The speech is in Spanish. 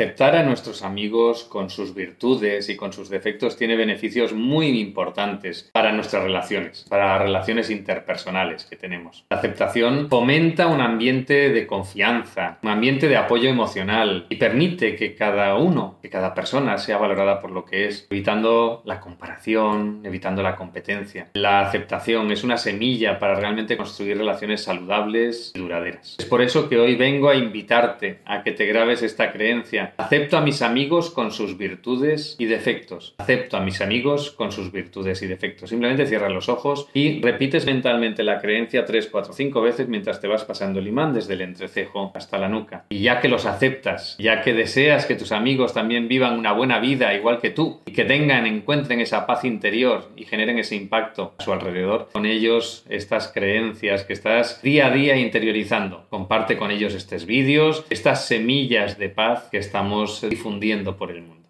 Aceptar a nuestros amigos con sus virtudes y con sus defectos tiene beneficios muy importantes para nuestras relaciones, para las relaciones interpersonales que tenemos. La aceptación fomenta un ambiente de confianza, un ambiente de apoyo emocional y permite que cada uno, que cada persona sea valorada por lo que es, evitando la comparación, evitando la competencia. La aceptación es una semilla para realmente construir relaciones saludables y duraderas. Es por eso que hoy vengo a invitarte a que te grabes esta creencia Acepto a mis amigos con sus virtudes y defectos. Acepto a mis amigos con sus virtudes y defectos. Simplemente cierra los ojos y repites mentalmente la creencia 3, 4, 5 veces mientras te vas pasando el imán desde el entrecejo hasta la nuca. Y ya que los aceptas, ya que deseas que tus amigos también vivan una buena vida igual que tú y que tengan, encuentren esa paz interior y generen ese impacto a su alrededor, con ellos estas creencias que estás día a día interiorizando. Comparte con ellos estos vídeos, estas semillas de paz que estamos difundiendo por el mundo.